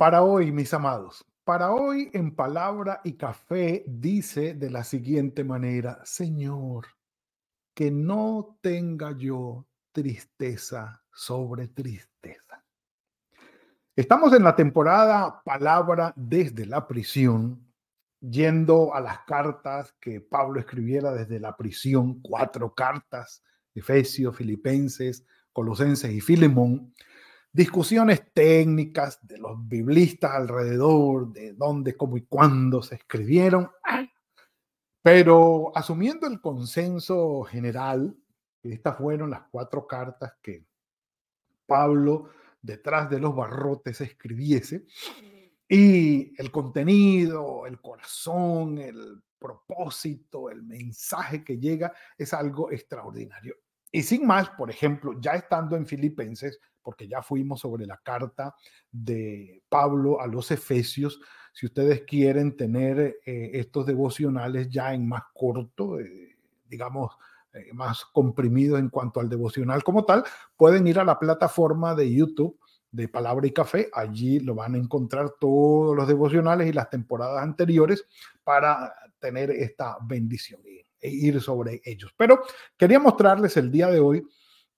Para hoy, mis amados, para hoy en palabra y café dice de la siguiente manera, Señor, que no tenga yo tristeza sobre tristeza. Estamos en la temporada Palabra desde la prisión, yendo a las cartas que Pablo escribiera desde la prisión, cuatro cartas, Efesios, Filipenses, Colosenses y Filemón discusiones técnicas de los biblistas alrededor de dónde, cómo y cuándo se escribieron, pero asumiendo el consenso general, estas fueron las cuatro cartas que Pablo detrás de los barrotes escribiese, y el contenido, el corazón, el propósito, el mensaje que llega es algo extraordinario. Y sin más, por ejemplo, ya estando en Filipenses, porque ya fuimos sobre la carta de Pablo a los Efesios, si ustedes quieren tener eh, estos devocionales ya en más corto, eh, digamos, eh, más comprimidos en cuanto al devocional como tal, pueden ir a la plataforma de YouTube de Palabra y Café. Allí lo van a encontrar todos los devocionales y las temporadas anteriores para tener esta bendición ir sobre ellos. Pero quería mostrarles el día de hoy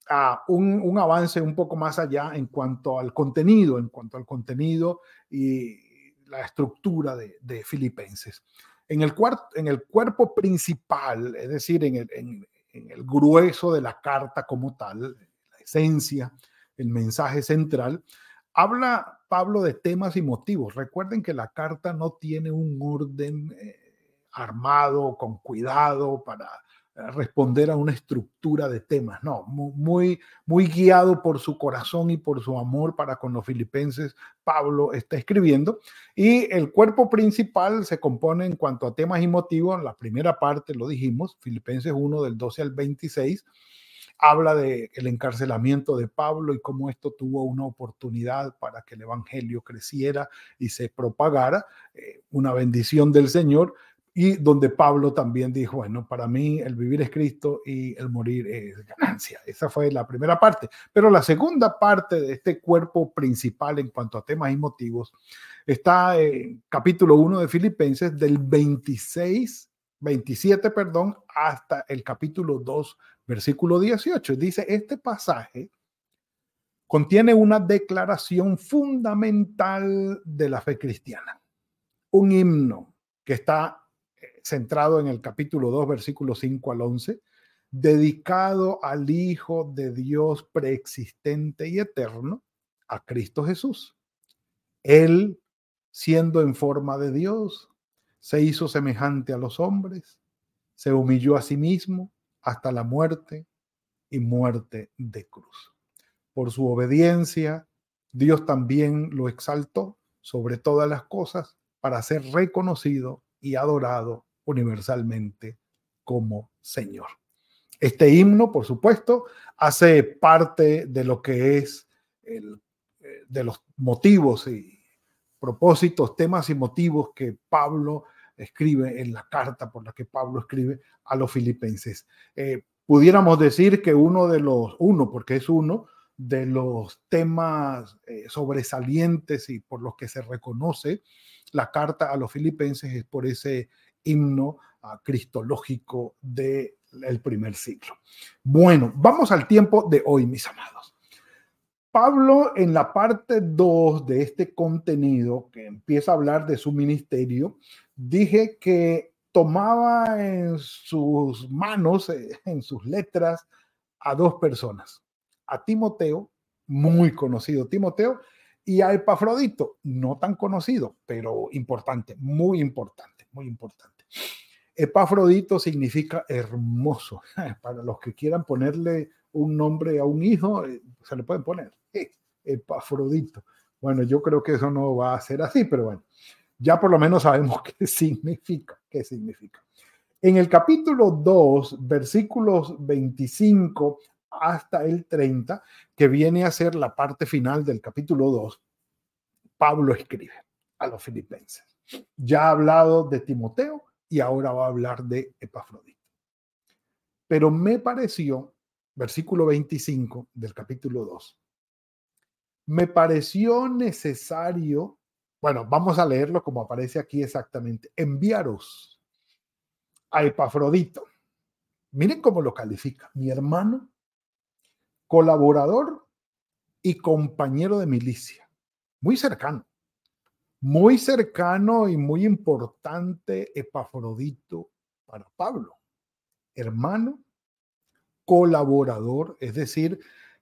a un, avance un poco más allá en cuanto al contenido, en cuanto al contenido y la estructura de, Filipenses. En el, en el cuerpo principal, es decir, en el, en el grueso de la carta como tal, la esencia, el mensaje central, habla Pablo de temas y motivos. Recuerden que la carta no tiene un orden eh, armado, con cuidado, para eh, responder a una estructura de temas, no, muy, muy guiado por su corazón y por su amor para con los filipenses, Pablo está escribiendo. Y el cuerpo principal se compone en cuanto a temas y motivos, la primera parte lo dijimos, Filipenses 1 del 12 al 26, habla de el encarcelamiento de Pablo y cómo esto tuvo una oportunidad para que el evangelio creciera y se propagara, eh, una bendición del Señor y donde Pablo también dijo, bueno, para mí el vivir es Cristo y el morir es ganancia. Esa fue la primera parte. Pero la segunda parte de este cuerpo principal en cuanto a temas y motivos está en capítulo 1 de Filipenses del 26, 27, perdón, hasta el capítulo 2, versículo 18. Dice, este pasaje contiene una declaración fundamental de la fe cristiana, un himno que está centrado en el capítulo 2, versículo 5 al 11, dedicado al Hijo de Dios preexistente y eterno, a Cristo Jesús. Él, siendo en forma de Dios, se hizo semejante a los hombres, se humilló a sí mismo hasta la muerte y muerte de cruz. Por su obediencia, Dios también lo exaltó sobre todas las cosas para ser reconocido y adorado universalmente como Señor. Este himno, por supuesto, hace parte de lo que es el, eh, de los motivos y propósitos, temas y motivos que Pablo escribe en la carta por la que Pablo escribe a los filipenses. Eh, pudiéramos decir que uno de los, uno, porque es uno de los temas eh, sobresalientes y por los que se reconoce la carta a los filipenses es por ese himno uh, cristológico del primer siglo. Bueno, vamos al tiempo de hoy, mis amados. Pablo en la parte 2 de este contenido que empieza a hablar de su ministerio, dije que tomaba en sus manos, eh, en sus letras, a dos personas, a Timoteo, muy conocido Timoteo, y a Epafrodito, no tan conocido, pero importante, muy importante, muy importante. Epafrodito significa hermoso. Para los que quieran ponerle un nombre a un hijo, eh, se le pueden poner. Epafrodito. Bueno, yo creo que eso no va a ser así, pero bueno, ya por lo menos sabemos qué significa, qué significa. En el capítulo 2, versículos 25 hasta el 30, que viene a ser la parte final del capítulo 2, Pablo escribe a los filipenses. Ya ha hablado de Timoteo y ahora va a hablar de Epafrodito. Pero me pareció, versículo 25 del capítulo 2, me pareció necesario, bueno, vamos a leerlo como aparece aquí exactamente, enviaros a Epafrodito. Miren cómo lo califica, mi hermano, colaborador y compañero de milicia, muy cercano, muy cercano y muy importante Epafrodito para Pablo, hermano, colaborador, es decir,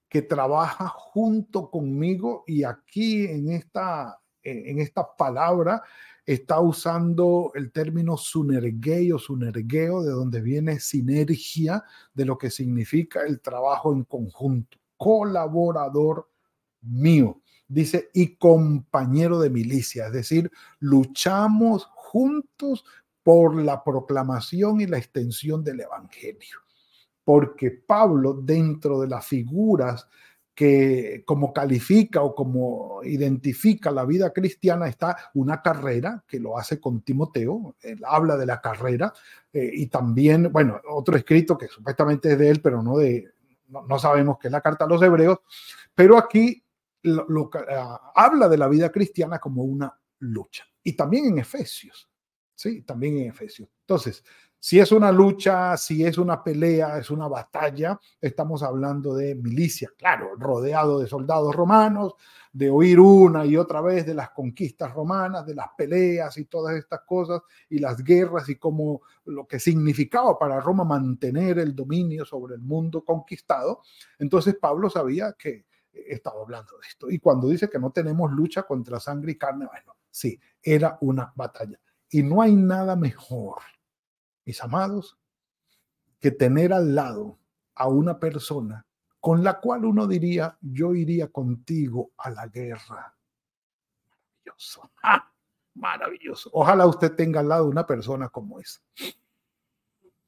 que trabaja junto conmigo y aquí en esta, en esta palabra está usando el término sunergeo, sunergeo, de donde viene sinergia, de lo que significa el trabajo en conjunto, colaborador mío, dice, y compañero de milicia, es decir, luchamos juntos por la proclamación y la extensión del Evangelio. Porque Pablo dentro de las figuras que como califica o como identifica la vida cristiana está una carrera que lo hace con Timoteo, él habla de la carrera eh, y también, bueno, otro escrito que supuestamente es de él, pero no de, no, sabemos qué es la carta a los hebreos, pero aquí lo, ah, habla de la vida cristiana como una lucha. Y también en Efesios, sí, también en Efesios. Entonces, si es una lucha, si es una pelea, es una batalla, estamos hablando de milicia, claro, rodeado de soldados romanos, de oír una y otra vez de las conquistas romanas, de las peleas y todas estas cosas, y las guerras y cómo lo que significaba para Roma mantener el dominio sobre el mundo conquistado. Entonces Pablo sabía que estaba hablando de esto. Y cuando dice que no tenemos lucha contra sangre y carne, bueno, sí, era una batalla. Y no hay nada mejor mis amados, que tener al lado a una persona con la cual uno diría, yo iría contigo a la guerra. Maravilloso. ¡Ah! Maravilloso. Ojalá usted tenga al lado una persona como esa.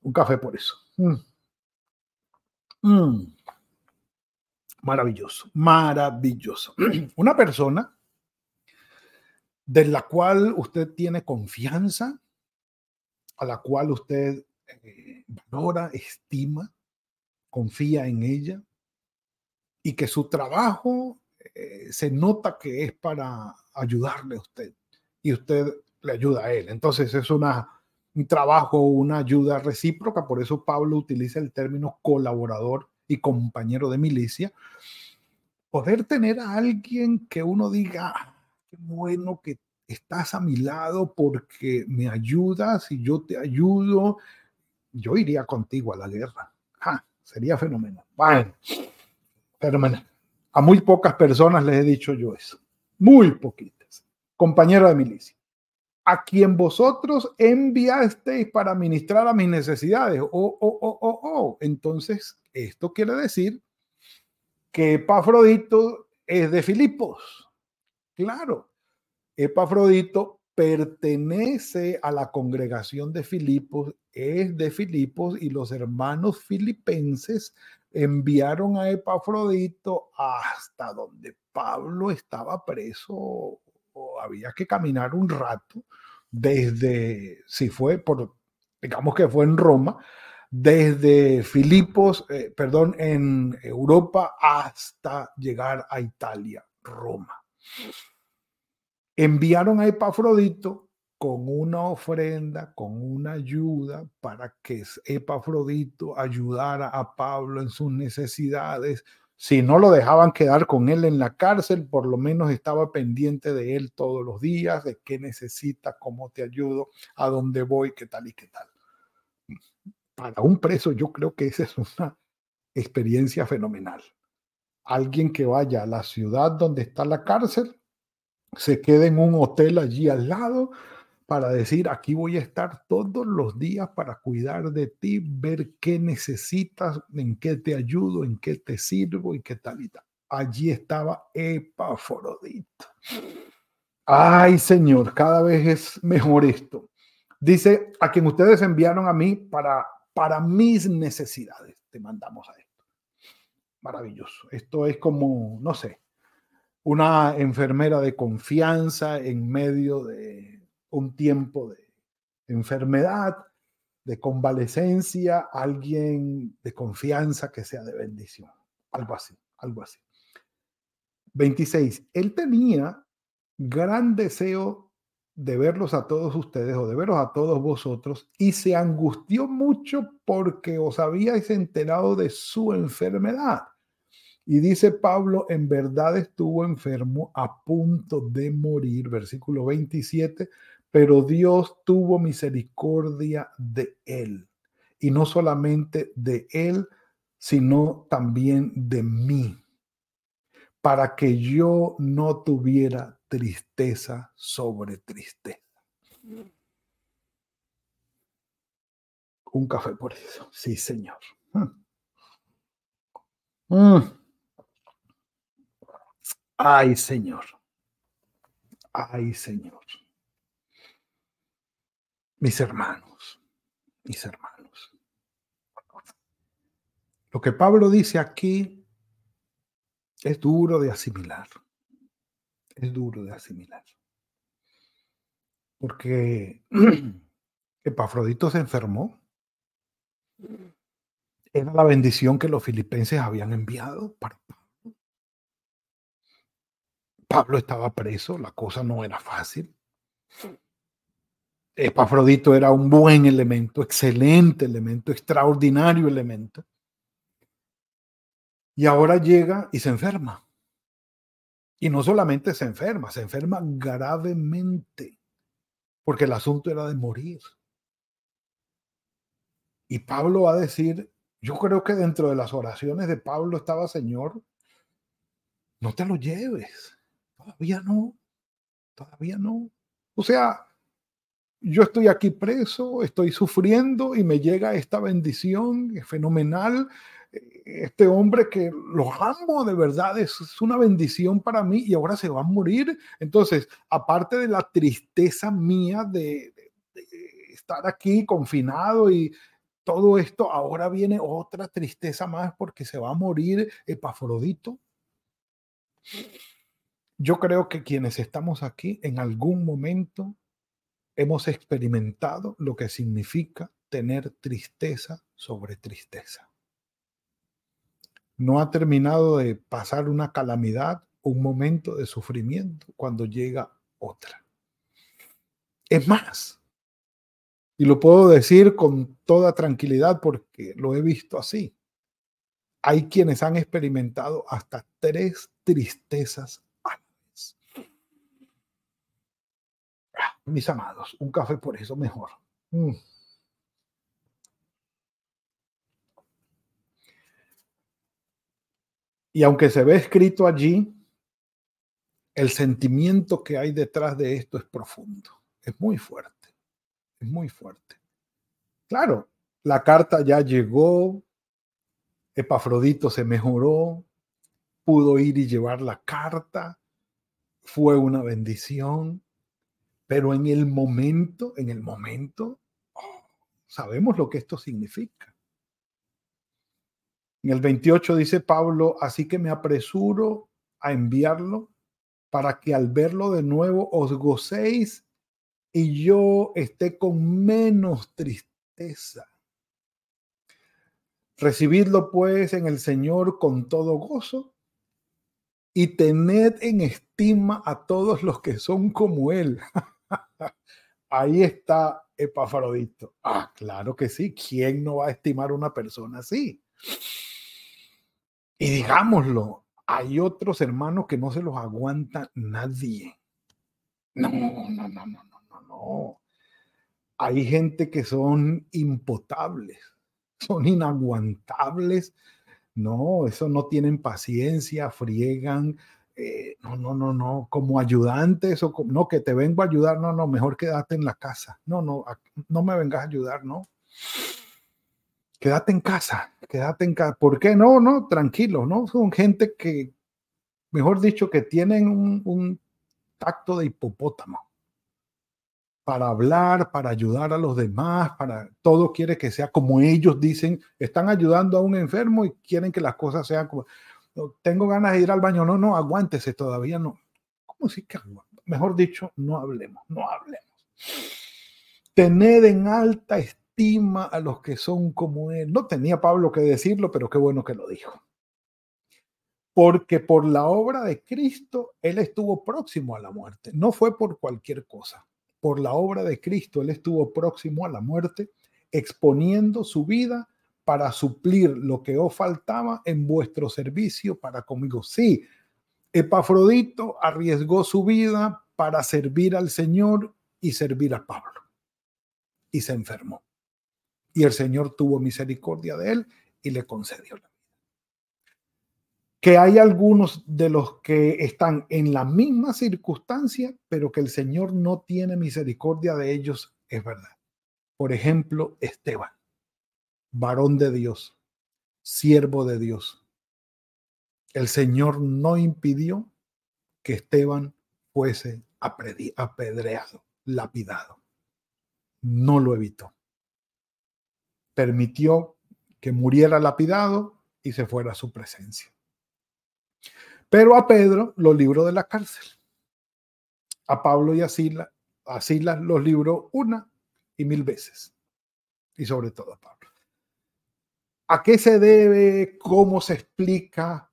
Un café por eso. Mm. Mm. Maravilloso, maravilloso. Una persona de la cual usted tiene confianza, a la cual usted eh, valora, estima, confía en ella y que su trabajo eh, se nota que es para ayudarle a usted y usted le ayuda a él. Entonces es una, un trabajo, una ayuda recíproca, por eso Pablo utiliza el término colaborador y compañero de milicia. Poder tener a alguien que uno diga, ah, qué bueno que estás a mi lado porque me ayudas y yo te ayudo, yo iría contigo a la guerra. sería fenomenal. Bueno, fenomenal. A muy pocas personas les he dicho yo eso. Muy poquitas. Compañero de milicia. A quien vosotros enviasteis para ministrar a mis necesidades. Oh, oh, oh, oh, oh. Entonces, esto quiere decir que Epafrodito es de Filipos. Claro, Epafrodito pertenece a la congregación de Filipos, es de Filipos y los hermanos filipenses enviaron a Epafrodito hasta donde Pablo estaba preso había que caminar un rato desde, si fue por, digamos que fue en Roma, desde Filipos, eh, perdón, en Europa hasta llegar a Italia, Roma enviaron a Epafrodito con una ofrenda, con una ayuda para que Epafrodito ayudara a Pablo en sus necesidades. Si no lo dejaban quedar con él en la cárcel, por lo menos estaba pendiente de él todos los días, de qué necesita, cómo te ayudo, a dónde voy, qué tal y qué tal. Para un preso yo creo que esa es una experiencia fenomenal. Alguien que vaya a la ciudad donde está la cárcel se quede en un hotel allí al lado para decir, aquí voy a estar todos los días para cuidar de ti, ver qué necesitas, en qué te ayudo, en qué te sirvo y qué tal y allí estaba Epafrodito. Ay, Señor, cada vez es mejor esto. Dice, a quien ustedes enviaron a mí para, para mis necesidades, te mandamos a esto. Maravilloso. Esto es como, no sé, una enfermera de confianza en medio de un tiempo de enfermedad, de convalecencia, alguien de confianza que sea de bendición. Algo así, algo así. 26. Él tenía gran deseo de verlos a todos ustedes o de veros a todos vosotros y se angustió mucho porque os habíais enterado de su enfermedad. Y dice Pablo, en verdad estuvo enfermo a punto de morir, versículo 27, pero Dios tuvo misericordia de él. Y no solamente de él, sino también de mí para que yo no tuviera tristeza sobre tristeza. Un café por eso, sí, Señor. Mm. Ay, Señor. Ay, Señor. Mis hermanos, mis hermanos. Lo que Pablo dice aquí es duro de asimilar. Es duro de asimilar. Porque Epafrodito se enfermó. Era la bendición que los filipenses habían enviado para Pablo. Pablo estaba preso, la cosa no era fácil. Epafrodito era un buen elemento, excelente elemento, extraordinario elemento. Y ahora llega y se enferma. Y no solamente se enferma, se enferma gravemente, porque el asunto era de morir. Y Pablo va a decir, yo creo que dentro de las oraciones de Pablo estaba, Señor, no te lo lleves. Todavía no, todavía no. O sea, yo estoy aquí preso, estoy sufriendo y me llega esta bendición fenomenal este hombre que lo amo de verdad, es, una bendición para mí y ahora se va a morir. Entonces, aparte de la tristeza mía de, estar aquí confinado y todo esto, ahora viene otra tristeza más porque se va a morir Epafrodito. Yo creo que quienes estamos aquí en algún momento hemos experimentado lo que significa tener tristeza sobre tristeza no ha terminado de pasar una calamidad, un momento de sufrimiento cuando llega otra. Es más, y lo puedo decir con toda tranquilidad porque lo he visto así. Hay quienes han experimentado hasta tres tristezas a la vez. Ah, mis amados, un café por eso mejor. Mm. Y aunque se ve escrito allí, el sentimiento que hay detrás de esto es profundo, es muy fuerte, es muy fuerte. Claro, la carta ya llegó, Epafrodito se mejoró, pudo ir y llevar la carta, fue una bendición, pero en el momento, en el momento, oh, sabemos lo que esto significa. En el 28 dice Pablo, así que me apresuro a enviarlo para que al verlo de nuevo os gocéis y yo esté con menos tristeza. Recibidlo pues en el Señor con todo gozo y tened en estima a todos los que son como Él. Ahí está Epafrodito. Ah, claro que sí. ¿Quién no va a estimar una persona así? Y digámoslo, hay otros hermanos que no se los aguanta nadie. No, no, no, no, no, no, no. Hay gente que son impotables, son inaguantables. No, eso no tienen paciencia, friegan. Eh, no, no, no, no, como ayudantes o no, que te vengo a ayudar, no, no, mejor quédate en la casa. No, no, no me vengas a ayudar, no quédate en casa, quédate en casa. ¿Por qué no? No, tranquilo, ¿no? Son gente que mejor dicho, que tienen un, tacto de hipopótamo para hablar, para ayudar a los demás, para todo quiere que sea como ellos dicen, están ayudando a un enfermo y quieren que las cosas sean como, tengo ganas de ir al baño, no, no, aguántese, todavía no. ¿Cómo si que Mejor dicho, no hablemos, no hablemos. Tened en alta estima a los que son como él. No tenía Pablo que decirlo, pero qué bueno que lo dijo porque por la obra de Cristo Él estuvo próximo a la muerte. No fue por cualquier cosa. Por la obra de Cristo Él estuvo próximo a la muerte, exponiendo su vida para suplir lo que os faltaba en vuestro servicio para conmigo. Sí, Epafrodito arriesgó su vida para servir al Señor y servir a Pablo. Y se enfermó. Y el Señor tuvo misericordia de él y le concedió la que hay algunos de los que están en la misma circunstancia, pero que el Señor no tiene misericordia de ellos, es verdad. Por ejemplo, Esteban, varón de Dios, siervo de Dios. El Señor no impidió que Esteban fuese apedreado, lapidado. No lo evitó. Permitió que muriera lapidado y se fuera a su presencia. Pero a Pedro lo libró de la cárcel. A Pablo y a Silas, a Silas los libró una y mil veces. Y sobre todo a Pablo. ¿A qué se debe? ¿Cómo se explica?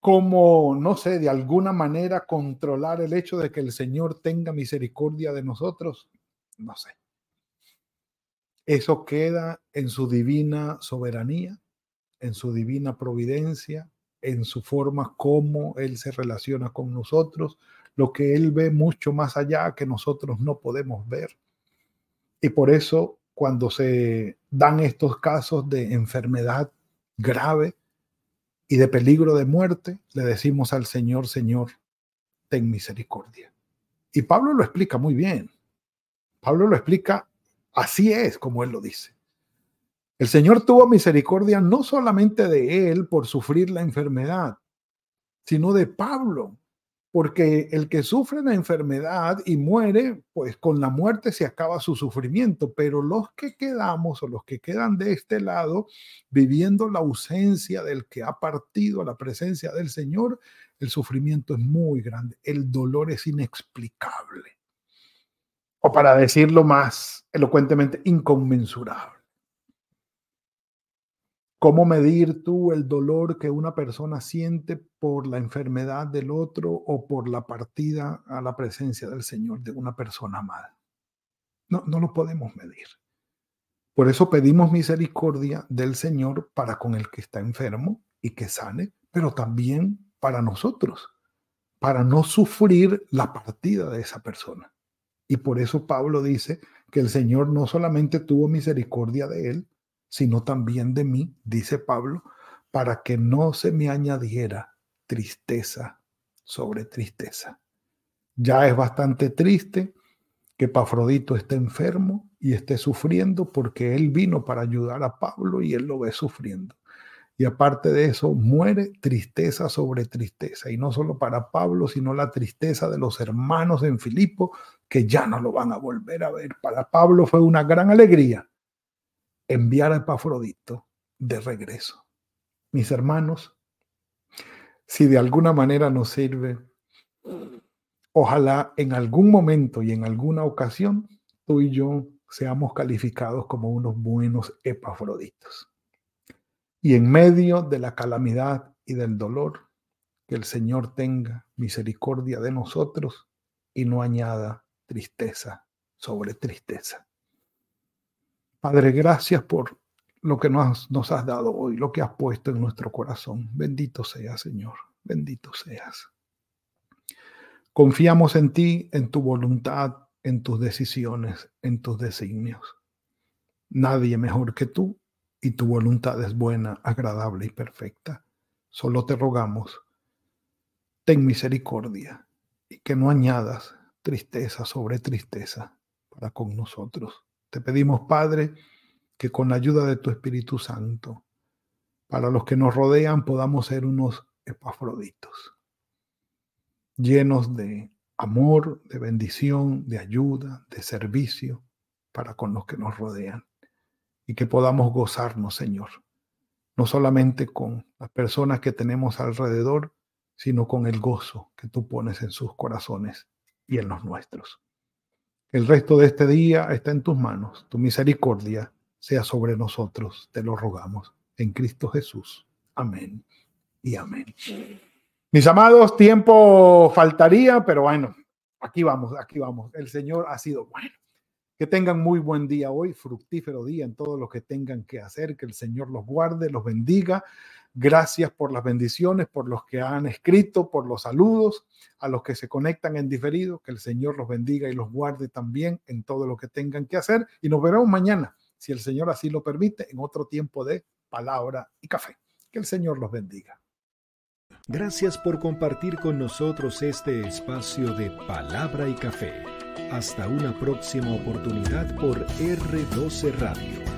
¿Cómo, no sé, de alguna manera controlar el hecho de que el Señor tenga misericordia de nosotros? No sé. Eso queda en su divina soberanía, en su divina providencia, en su forma como Él se relaciona con nosotros, lo que Él ve mucho más allá que nosotros no podemos ver. Y por eso cuando se dan estos casos de enfermedad grave y de peligro de muerte, le decimos al Señor, Señor, ten misericordia. Y Pablo lo explica muy bien. Pablo lo explica, así es como Él lo dice. El Señor tuvo misericordia no solamente de él por sufrir la enfermedad, sino de Pablo, porque el que sufre la enfermedad y muere, pues con la muerte se acaba su sufrimiento, pero los que quedamos o los que quedan de este lado, viviendo la ausencia del que ha partido a la presencia del Señor, el sufrimiento es muy grande, el dolor es inexplicable, o para decirlo más elocuentemente, inconmensurable. ¿Cómo medir tú el dolor que una persona siente por la enfermedad del otro o por la partida a la presencia del Señor de una persona amada? No, no lo podemos medir. Por eso pedimos misericordia del Señor para con el que está enfermo y que sane, pero también para nosotros, para no sufrir la partida de esa persona. Y por eso Pablo dice que el Señor no solamente tuvo misericordia de él, sino también de mí, dice Pablo, para que no se me añadiera tristeza sobre tristeza. Ya es bastante triste que Pafrodito esté enfermo y esté sufriendo porque él vino para ayudar a Pablo y él lo ve sufriendo. Y aparte de eso, muere tristeza sobre tristeza. Y no solo para Pablo, sino la tristeza de los hermanos en Filipo, que ya no lo van a volver a ver. Para Pablo fue una gran alegría enviar a Epafrodito de regreso. Mis hermanos, si de alguna manera nos sirve, ojalá en algún momento y en alguna ocasión tú y yo seamos calificados como unos buenos epafroditos. Y en medio de la calamidad y del dolor, que el Señor tenga misericordia de nosotros y no añada tristeza sobre tristeza. Padre, gracias por lo que nos, has dado hoy, lo que has puesto en nuestro corazón. Bendito seas, Señor. Bendito seas. Confiamos en ti, en tu voluntad, en tus decisiones, en tus designios. Nadie mejor que tú y tu voluntad es buena, agradable y perfecta. Solo te rogamos, ten misericordia y que no añadas tristeza sobre tristeza para con nosotros. Te pedimos, Padre, que con la ayuda de tu Espíritu Santo, para los que nos rodean podamos ser unos epafroditos, llenos de amor, de bendición, de ayuda, de servicio para con los que nos rodean. Y que podamos gozarnos, Señor, no solamente con las personas que tenemos alrededor, sino con el gozo que tú pones en sus corazones y en los nuestros. El resto de este día está en tus manos. Tu misericordia sea sobre nosotros, te lo rogamos. En Cristo Jesús. Amén y amén. Mis amados, tiempo faltaría, pero bueno, aquí vamos, aquí vamos. El Señor ha sido bueno. Que tengan muy buen día hoy, fructífero día en todo lo que tengan que hacer, que el Señor los guarde, los bendiga. Gracias por las bendiciones, por los que han escrito, por los saludos, a los que se conectan en diferido, que el Señor los bendiga y los guarde también en todo lo que tengan que hacer. Y nos veremos mañana, si el Señor así lo permite, en otro tiempo de palabra y café. Que el Señor los bendiga. Gracias por compartir con nosotros este espacio de palabra y café. Hasta una próxima oportunidad por R12 Radio.